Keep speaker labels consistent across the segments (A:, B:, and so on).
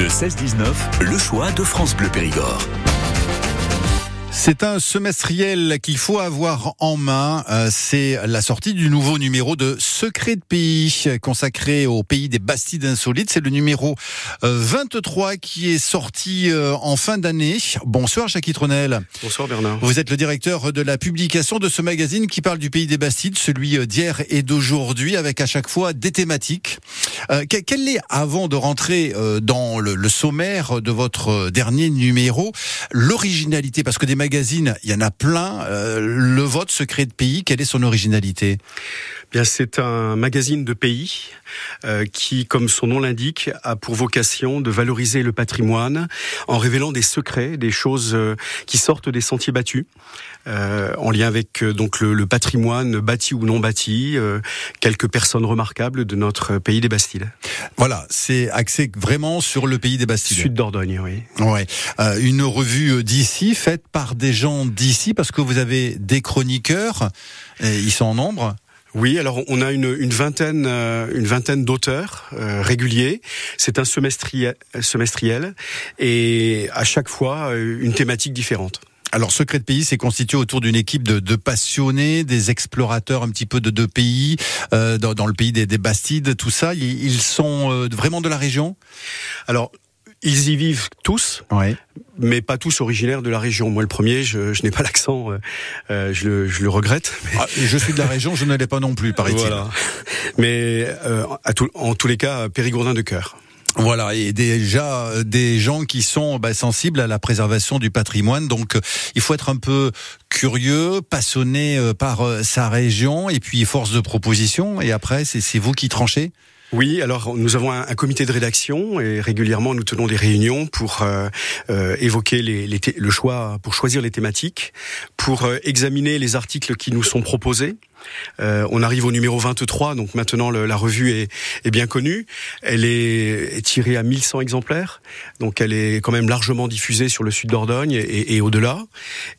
A: De 16-19, le choix de France Bleu Périgord.
B: C'est un semestriel qu'il faut avoir en main. Euh, c'est la sortie du nouveau numéro de Secret de pays consacré au pays des Bastides insolites. C'est le numéro 23 euh, qui est sorti euh, en fin d'année. Bonsoir Jacques Tronel.
C: Bonsoir Bernard.
B: Vous êtes le directeur de la publication de ce magazine qui parle du pays des Bastides, celui d'hier et d'aujourd'hui, avec à chaque fois des thématiques. Quelle est, avant de rentrer dans le sommaire de votre dernier numéro, l'originalité? Parce que des il y en a plein. Euh, le vote secret de pays, quelle est son originalité?
C: Bien, c'est un magazine de pays euh, qui, comme son nom l'indique, a pour vocation de valoriser le patrimoine en révélant des secrets, des choses euh, qui sortent des sentiers battus, en lien avec donc le, patrimoine bâti ou non bâti, quelques personnes remarquables de notre pays des Bastides.
B: Voilà, c'est axé vraiment sur le pays des Bastides.
C: Sud Dordogne, oui.
B: Ouais, une revue d'ici faite par des gens d'ici parce que vous avez des chroniqueurs, ils sont en nombre
C: oui, alors on a une, vingtaine, euh, une vingtaine d'auteurs euh, réguliers. C'est un semestriel, semestriel et à chaque fois euh, une thématique différente.
B: Alors, Secret de Pays, c'est constitué autour d'une équipe de, passionnés, des explorateurs un petit peu de deux pays, dans, le pays des, Bastides, tout ça. Ils, sont vraiment de la région?
C: Alors, ils y vivent tous, mais pas tous originaires de la région. Moi, le premier, je, n'ai pas l'accent, euh, euh, je, le, regrette.
B: Ah, je suis de la région, je ne l'ai pas non plus, paraît-il. Voilà.
C: Mais euh, en tous les cas, périgourdin de cœur.
B: Voilà, et déjà des gens qui sont bah, sensibles à la préservation du patrimoine. Donc, il faut être un peu curieux, passionné par sa région, et puis force de proposition. Et après, c'est vous qui tranchez
C: oui, alors nous avons un, comité de rédaction et régulièrement nous tenons des réunions pour euh, euh, évoquer les, le choix, pour choisir les thématiques, pour euh, examiner les articles qui nous sont proposés euh, on arrive au numéro 23, donc maintenant la revue est, est, bien connue. Elle est, tirée à 1100 exemplaires, donc elle est quand même largement diffusée sur le sud d'Ordogne et, et au-delà.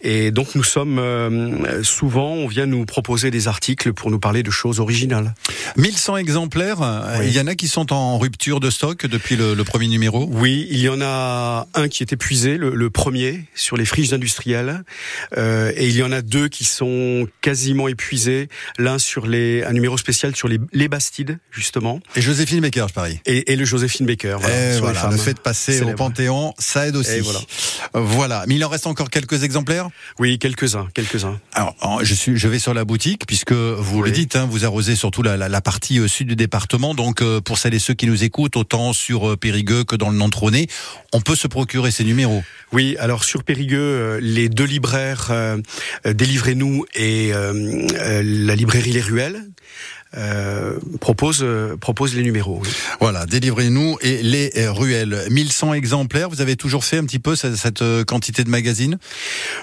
C: Et donc nous sommes euh, souvent, on vient nous proposer des articles pour nous parler de choses originales.
B: 1100 exemplaires, euh, il y en a qui sont en rupture de stock depuis le, le premier numéro?
C: Oui, il y en a un qui est épuisé, le, le premier, sur les friches industrielles, euh, et il y en a deux qui sont quasiment épuisés l'un sur les un numéro spécial sur les, les Bastides justement.
B: Et Joséphine Baker, je parie.
C: Et, et le Joséphine Baker.
B: Voilà, voilà le fait de passer au Panthéon, ça aide aussi.
C: voilà.
B: voilà. Mais il en reste encore quelques exemplaires?
C: Oui, quelques uns, quelques uns.
B: Alors, je suis, je vais sur la boutique puisque vous le dites, hein, vous arrosez surtout la, la, la partie euh, sud du département. Donc, euh, pour celles et ceux qui nous écoutent, autant sur euh, Périgueux que dans le Nantronais, on peut se procurer ces numéros.
C: Oui, alors sur Périgueux, les deux libraires Délivrez-nous et la librairie Les Ruelles. Euh, propose propose les numéros.
B: Voilà, délivrez-nous et les ruelles. 1100 exemplaires. Vous avez toujours fait un petit peu cette, cette euh, quantité de magazines?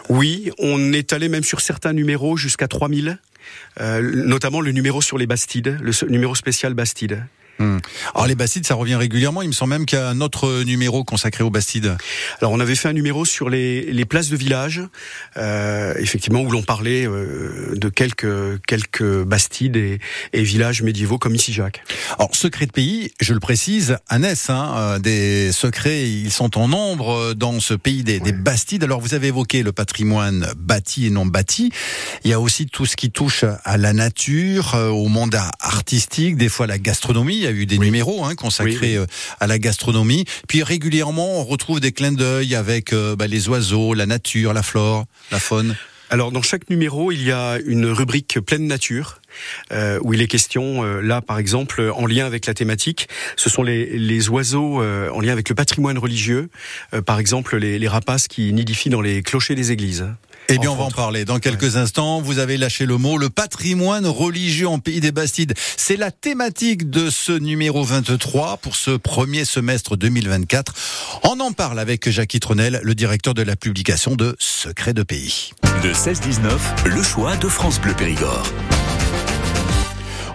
C: Oui, on est allé même sur certains numéros jusqu'à 3000. Euh, notamment le numéro sur les Bastides, le numéro spécial Bastide.
B: Hmm. Alors les Bastides, ça revient régulièrement. Il me semble même qu'il y a un autre numéro consacré aux Bastides.
C: Alors on avait fait un numéro sur les, les places de village, euh, effectivement où l'on parlait euh, de quelques quelques Bastides et, et, villages médiévaux comme ici Jacques.
B: Alors secret de pays, je le précise, Annès, hein, euh, des secrets, ils sont en nombre dans ce pays des, des Bastides. Alors vous avez évoqué le patrimoine bâti et non bâti. Il y a aussi tout ce qui touche à la nature, euh, au monde artistique, des fois la gastronomie a eu des numéros hein, consacrés euh, à la gastronomie. Puis régulièrement, on retrouve des clins d'œil avec euh, bah, les oiseaux, la nature, la flore, la faune.
C: Alors dans chaque numéro, il y a une rubrique pleine nature. Euh, où il est question, là par exemple, en lien avec la thématique, ce sont les, les oiseaux en lien avec le patrimoine religieux, par exemple les, les rapaces qui nidifient dans les clochers des églises.
B: Eh bien, on va en parler dans quelques instants. Vous avez lâché le mot, le patrimoine religieux en Pays des Bastides. C'est la thématique de ce numéro 23 pour ce premier semestre 2024. On en parle avec Jacques Tronel, le directeur de la publication de Secrets de Pays.
A: De 16-19, le choix de France Bleu Périgord.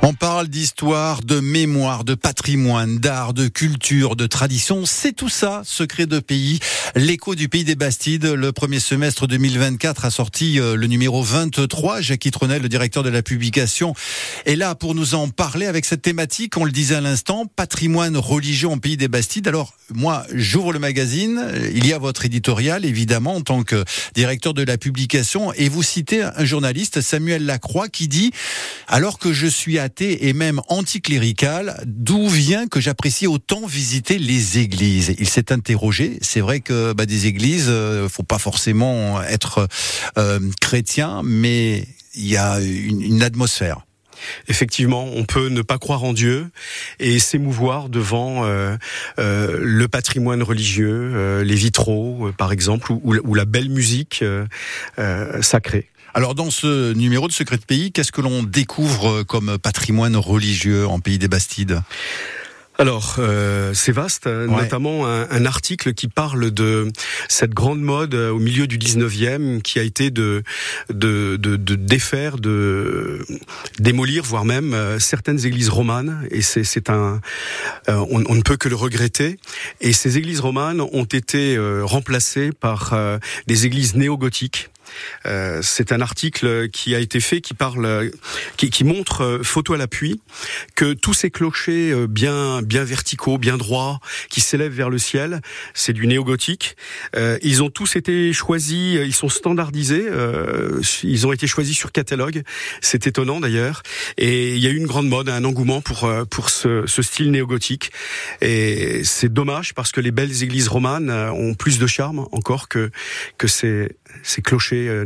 B: On parle d'histoire, de mémoire, de patrimoine, d'art, de culture, de tradition. C'est tout ça, secret de pays. L'écho du pays des Bastides, le premier semestre 2024 a sorti euh, le numéro 23. Jacques Tronel, le directeur de la publication, est là pour nous en parler avec cette thématique. On le disait à l'instant, patrimoine religieux en pays des Bastides. Alors, moi, j'ouvre le magazine. Il y a votre éditorial, évidemment, en tant que directeur de la publication. Et vous citez un journaliste, Samuel Lacroix, qui dit, alors que je suis à et même anticlérical, d'où vient que j'apprécie autant visiter les églises Il s'est interrogé. C'est vrai que bah, des églises, euh, faut pas forcément être euh, chrétien, mais il y a une, atmosphère.
C: Effectivement, on peut ne pas croire en Dieu et s'émouvoir devant euh, le patrimoine religieux, les vitraux, par exemple, ou, la belle musique sacrée.
B: Alors dans ce numéro de Secret de Pays, qu'est-ce que l'on découvre comme patrimoine religieux en Pays des Bastides?
C: Alors, euh, c'est vaste, hein, notamment un, article qui parle de cette grande mode euh, au milieu du 19e qui a été de, de, de, de défaire, de démolir, voire même euh, certaines églises romanes. Et c'est un, on, on, ne peut que le regretter. Et ces églises romanes ont été remplacées par des églises néo-gothiques euh, c'est un article qui a été fait qui parle, qui, qui montre euh, photo à l'appui que tous ces clochers euh, bien bien verticaux, bien droits, qui s'élèvent vers le ciel, c'est du néo-gothique. ils ont tous été choisis, ils sont standardisés, ils ont été choisis sur catalogue. C'est étonnant d'ailleurs. Et il y a eu une grande mode, un engouement pour pour ce, ce style néo-gothique. Et c'est dommage parce que les belles églises romanes ont plus de charme encore que que ces ces clochers euh.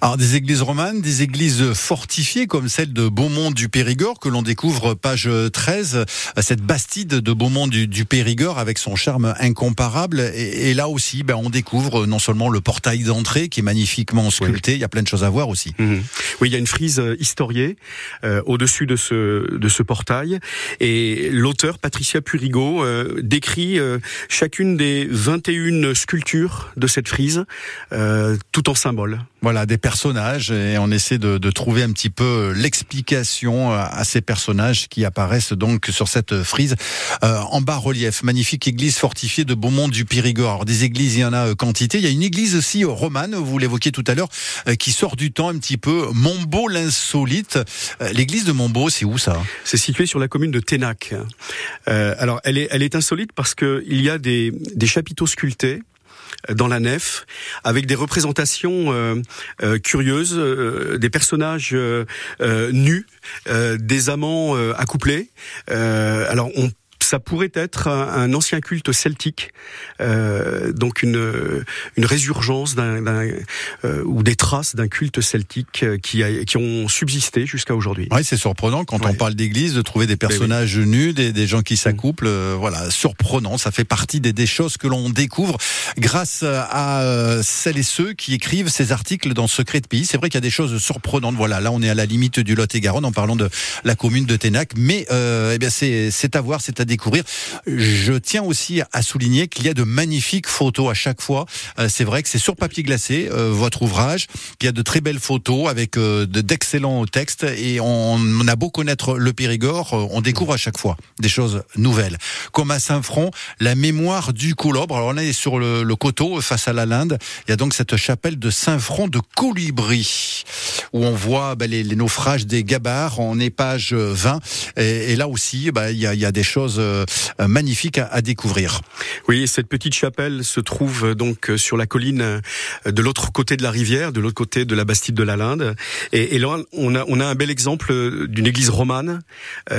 B: Alors des églises romanes, des églises fortifiées comme celle de Beaumont du Périgord que l'on découvre page 13, cette bastide de Beaumont du, Périgord avec son charme incomparable. Et, là aussi, ben, on découvre non seulement le portail d'entrée qui est magnifiquement sculpté, il y a plein de choses à voir aussi.
C: Mhm. Oui, il y a une frise euh, historiée euh, au-dessus de ce, de ce portail. Et l'auteur, Patricia Purigo, décrit chacune des 21 sculptures de cette frise. Tout symbole.
B: Voilà, des personnages et on essaie de, de trouver un petit peu l'explication à ces personnages qui apparaissent donc sur cette frise euh, en bas relief. Magnifique église fortifiée de Beaumont du Périgord. des églises, il y en a euh, quantité. Il y a une église aussi romane, vous l'évoquiez tout à l'heure, qui sort du temps un petit peu. Montbeau l'insolite. L'église de Montbeau, c'est où ça?
C: C'est situé sur la commune de Ténac. alors, elle est, elle est insolite parce que il y a des, des chapiteaux sculptés dans la nef, avec des représentations euh, euh, curieuses, euh, des personnages nus, des amants accouplés. alors on ça pourrait être un, ancien culte celtique, euh, donc une, une résurgence d'un, euh, ou des traces d'un culte celtique euh, qui, a, qui ont subsisté jusqu'à aujourd'hui.
B: Oui, c'est surprenant quand on parle d'église de trouver des personnages nus, des, des, gens qui s'accouplent. Mm. voilà, surprenant. Ça fait partie des, des choses que l'on découvre grâce à celles et ceux qui écrivent ces articles dans Secret de Pays. C'est vrai qu'il y a des choses surprenantes. Voilà, là on est à la limite du Lot-et-Garonne en parlant de la commune de Ténac, mais eh bien c'est, c'est à voir, c'est à découvrir. Je tiens aussi à souligner qu'il y a de magnifiques photos à chaque fois. Euh, c'est vrai que c'est sur papier glacé, euh, votre ouvrage, qu'il y a de très belles photos avec euh, d'excellents textes et on, a beau connaître le Périgord, on découvre à chaque fois des choses nouvelles. Comme à Saint-Front, la mémoire du Colobre. Alors on est sur le, coteau face à la Linde. Il y a donc cette chapelle de Saint-Front de Colibri où on voit ben, les, naufrages des gabarres. On est page 20 et, là aussi, ben, il, y a, il des choses magnifique à, découvrir.
C: Oui, cette petite chapelle se trouve euh, donc euh, sur la colline de l'autre côté de la rivière, de l'autre côté de la Bastide de la Linde. Et, là, on a, on a un bel exemple d'une église romane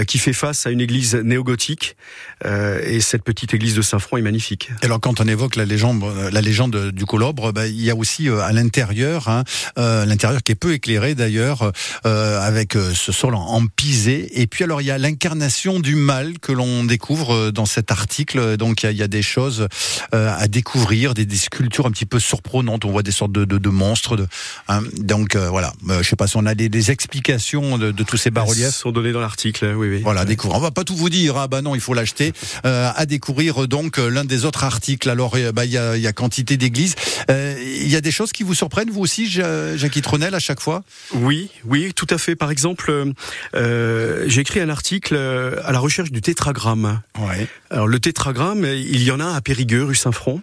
C: qui fait face à une église néogothique. et cette petite église de Saint-Front est magnifique.
B: Alors, quand on évoque la légende, la légende du Colobre, bah, il y a aussi à l'intérieur, hein, l'intérieur qui est peu éclairé d'ailleurs, avec ce sol en, en pisé. Et puis alors, il y a l'incarnation du mal que l'on découvre découvre dans cet article. Donc il y, a des choses à découvrir, des, sculptures un petit peu surprenantes. On voit des sortes de, de, monstres. De, hein. donc voilà, je sais pas si on a des, explications de, tous ces bas-reliefs.
C: sont données dans l'article, oui, oui.
B: Voilà, découvrir. On va pas tout vous dire. Ah bah non, il faut l'acheter. à découvrir donc l'un des autres articles. Alors bah, il y, a, y a quantité d'églises. Il y a des choses qui vous surprennent, vous aussi, Jackie Tronel, à chaque fois?
C: Oui, oui, tout à fait. Par exemple, euh, j'ai écrit un article euh, à la recherche du tétragramme.
B: Ouais.
C: Alors le tétragramme, il y en a à Périgueux, rue Saint-Front,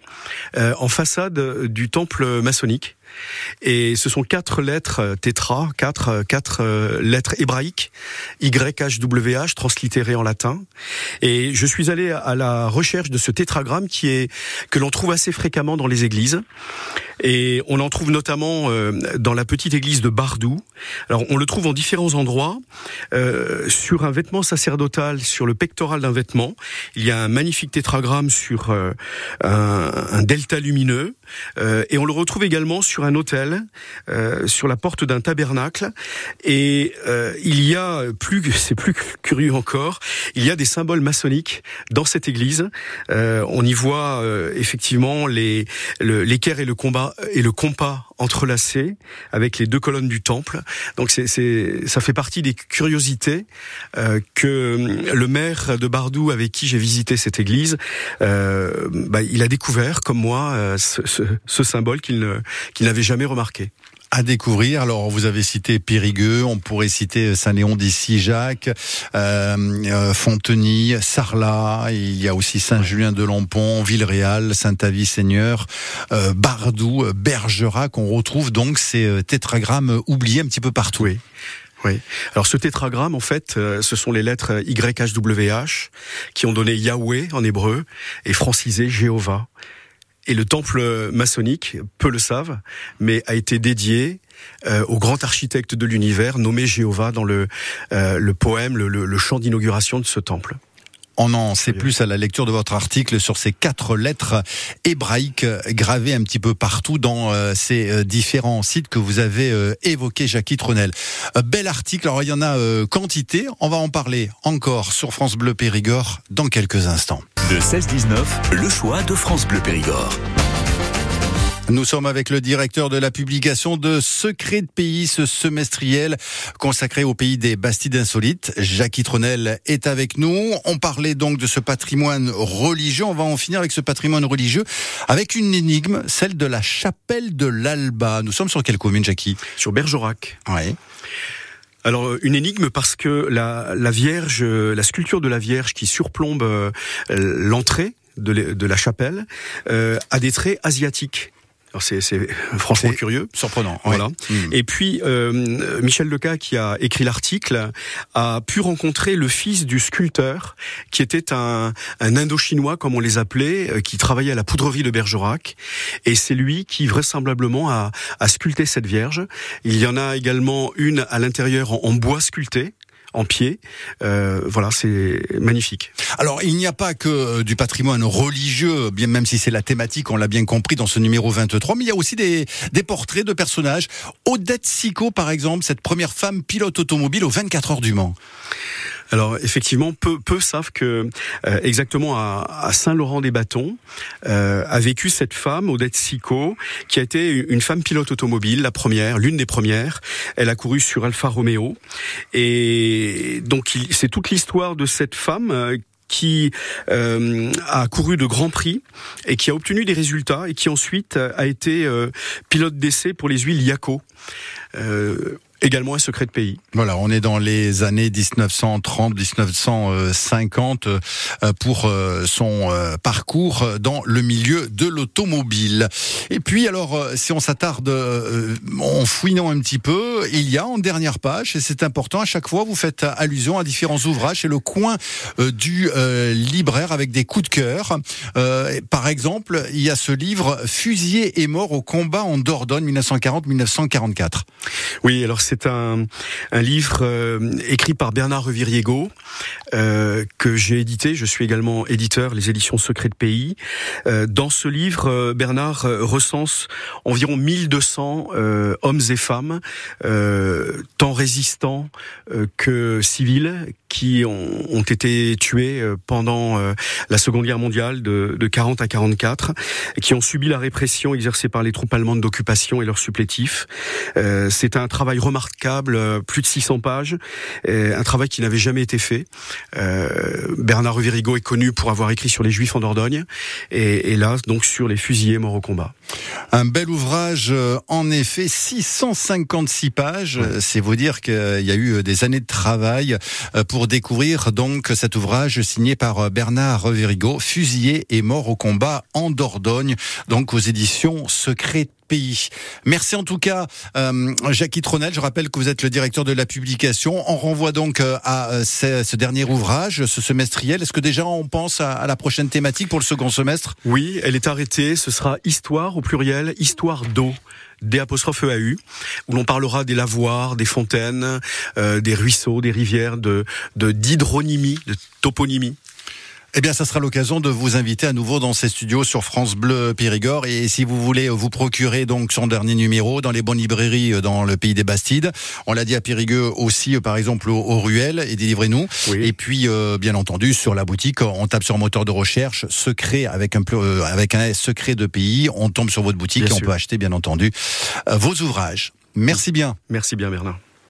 C: euh, en façade du temple maçonnique. Et ce sont quatre lettres euh, tétra, quatre, euh, quatre euh, lettres hébraïques, YHWH, translittérées en latin. Et je suis allé à la recherche de ce tétragramme qui est, que l'on trouve assez fréquemment dans les églises. Et on en trouve notamment dans la petite église de Bardou. Alors on le trouve en différents endroits. Sur un vêtement sacerdotal, sur le pectoral d'un vêtement, il y a un magnifique tétragramme sur un, delta lumineux. Et on le retrouve également sur un hôtel, euh, sur la porte d'un tabernacle. Et euh, il y a plus, c'est plus curieux encore, il y a des symboles maçonniques dans cette église. Euh, on y voit effectivement les l'équerre et le combat et le compas entrelacés avec les deux colonnes du temple. Donc c'est, c'est ça fait partie des curiosités euh, que le maire de Bardou, avec qui j'ai visité cette église, bah, il a découvert comme moi ce, ce, ce symbole qu'il ne qu'il n'avait jamais remarqué
B: à découvrir. Alors, vous avez cité Périgueux, on pourrait citer Saint-Léon d'ici Jacques, euh, euh, Fonteny, Sarlat, il y a aussi Saint-Julien de Lampont, Villeréal, Saint-Avis-Seigneur, euh, Bardou, Bergerac. On retrouve donc ces tétragrammes oubliés un petit peu partout.
C: Oui. Oui. Alors ce tétragramme, en fait, ce sont les lettres YHWH qui ont donné Yahweh en hébreu et francisé Jéhovah. Et le temple maçonnique, peu le savent, mais a été dédié euh, au grand architecte de l'univers nommé Jéhovah dans le, euh, le poème, le, le chant d'inauguration de ce temple.
B: On en sait plus à la lecture de votre article sur ces quatre lettres hébraïques gravées un petit peu partout dans euh, ces différents sites que vous avez évoqués, Jackie Tronel. Bel article, alors il y en a quantité, on va en parler encore sur France Bleu Périgord dans quelques instants.
A: De 16-19, le choix de France Bleu Périgord.
B: Nous sommes avec le directeur de la publication de Secret de pays, ce semestriel consacré au pays des Bastides insolites. Jackie Tronel est avec nous. On parlait donc de ce patrimoine religieux. On va en finir avec ce patrimoine religieux avec une énigme, celle de la chapelle de l'Alba. Nous sommes sur quelle commune, Jackie?
C: Sur Bergerac.
B: Oui.
C: Alors euh, une énigme parce que la, Vierge, la sculpture de la Vierge qui surplombe euh, l'entrée de, la chapelle euh, a des traits asiatiques c'est franchement curieux,
B: surprenant.
C: Voilà. Hmm. Et puis euh, Michel Leca, qui a écrit l'article, a pu rencontrer le fils du sculpteur, qui était un, un Indo-chinois comme on les appelait, euh, qui travaillait à la poudrerie de Bergerac, et c'est lui qui vraisemblablement a, a sculpté cette Vierge. Il y en a également une à l'intérieur en bois sculpté, en pied. Euh, voilà, c'est magnifique.
B: Alors, il n'y a pas que euh, du patrimoine religieux, bien même si c'est la thématique, on l'a bien compris dans ce numéro 23, mais il y a aussi des, des portraits de personnages. Odette Sico, par exemple, cette première femme pilote automobile aux 24 heures du Mans.
C: Alors effectivement, peu, savent que euh, exactement à, Saint-Laurent-des-Bâtons euh, a vécu cette femme, Odette Sico, qui a été une femme pilote automobile, la première, l'une des premières. Elle a couru sur Alfa Romeo et donc c'est toute l'histoire de cette femme euh, qui a couru de grands prix et qui a obtenu des résultats et qui ensuite a été pilote d'essai pour les huiles Yaco également un secret de pays.
B: Voilà, on est dans les années 1930-1950 euh, pour euh, son euh, parcours dans le milieu de l'automobile. Et puis alors, si on s'attarde en fouinant un petit peu, il y a en dernière page, et c'est important, à chaque fois vous faites allusion à différents ouvrages, c'est le coin du libraire avec des coups de cœur. par exemple, il y a ce livre Fusillé et mort au combat en Dordogne 1940-1944.
C: Oui, alors c'est c'est un, livre euh, écrit par Bernard Reviriego euh, que j'ai édité. Je suis également éditeur, les éditions Secrets de Pays. Euh, dans ce livre, Bernard recense environ 1200 hommes et femmes, tant résistants que civils, qui ont, ont été tués pendant la Seconde Guerre mondiale de, de 40 à 44, qui ont subi la répression exercée par les troupes allemandes d'occupation et leurs supplétifs. Euh, c'est un travail remarquable, euh, plus de 600 pages, un travail qui n'avait jamais été fait. Euh, Bernard Revirigo est connu pour avoir écrit sur les Juifs en Dordogne, et, et là donc sur les fusillés morts au combat.
B: Un bel ouvrage, en effet, 656 pages. C'est vous dire qu'il y a eu des années de travail pour découvrir donc cet ouvrage signé par Bernard Revirigo, Fusillé et mort au combat en Dordogne, donc aux éditions Secret pays. Merci en tout cas, euh, Jackie Tronel. Je rappelle que vous êtes le directeur de la publication. On renvoie donc euh, à euh, ce, dernier ouvrage, ce semestriel. Est-ce que déjà on pense à, la prochaine thématique pour le second semestre?
C: Oui, elle est arrêtée. Ce sera Histoire au pluriel, Histoire d'eau des apostrophes EAU, où l'on parlera des lavoirs, des fontaines, des ruisseaux, des rivières, de d'hydronymie, de toponymie.
B: Eh bien, ça sera l'occasion de vous inviter à nouveau dans ces studios sur France Bleu Périgord. Et si vous voulez vous procurer donc son dernier numéro dans les bonnes librairies euh, dans le pays des Bastides, on l'a dit à Périgueux aussi, euh, par exemple au, au Ruel, et délivrez-nous. Et puis, euh, bien entendu, sur la boutique, on tape sur moteur de recherche secret avec un avec un secret de pays. On tombe sur votre boutique et on peut acheter, bien entendu, vos ouvrages. Merci bien.
C: Merci bien, Bernard.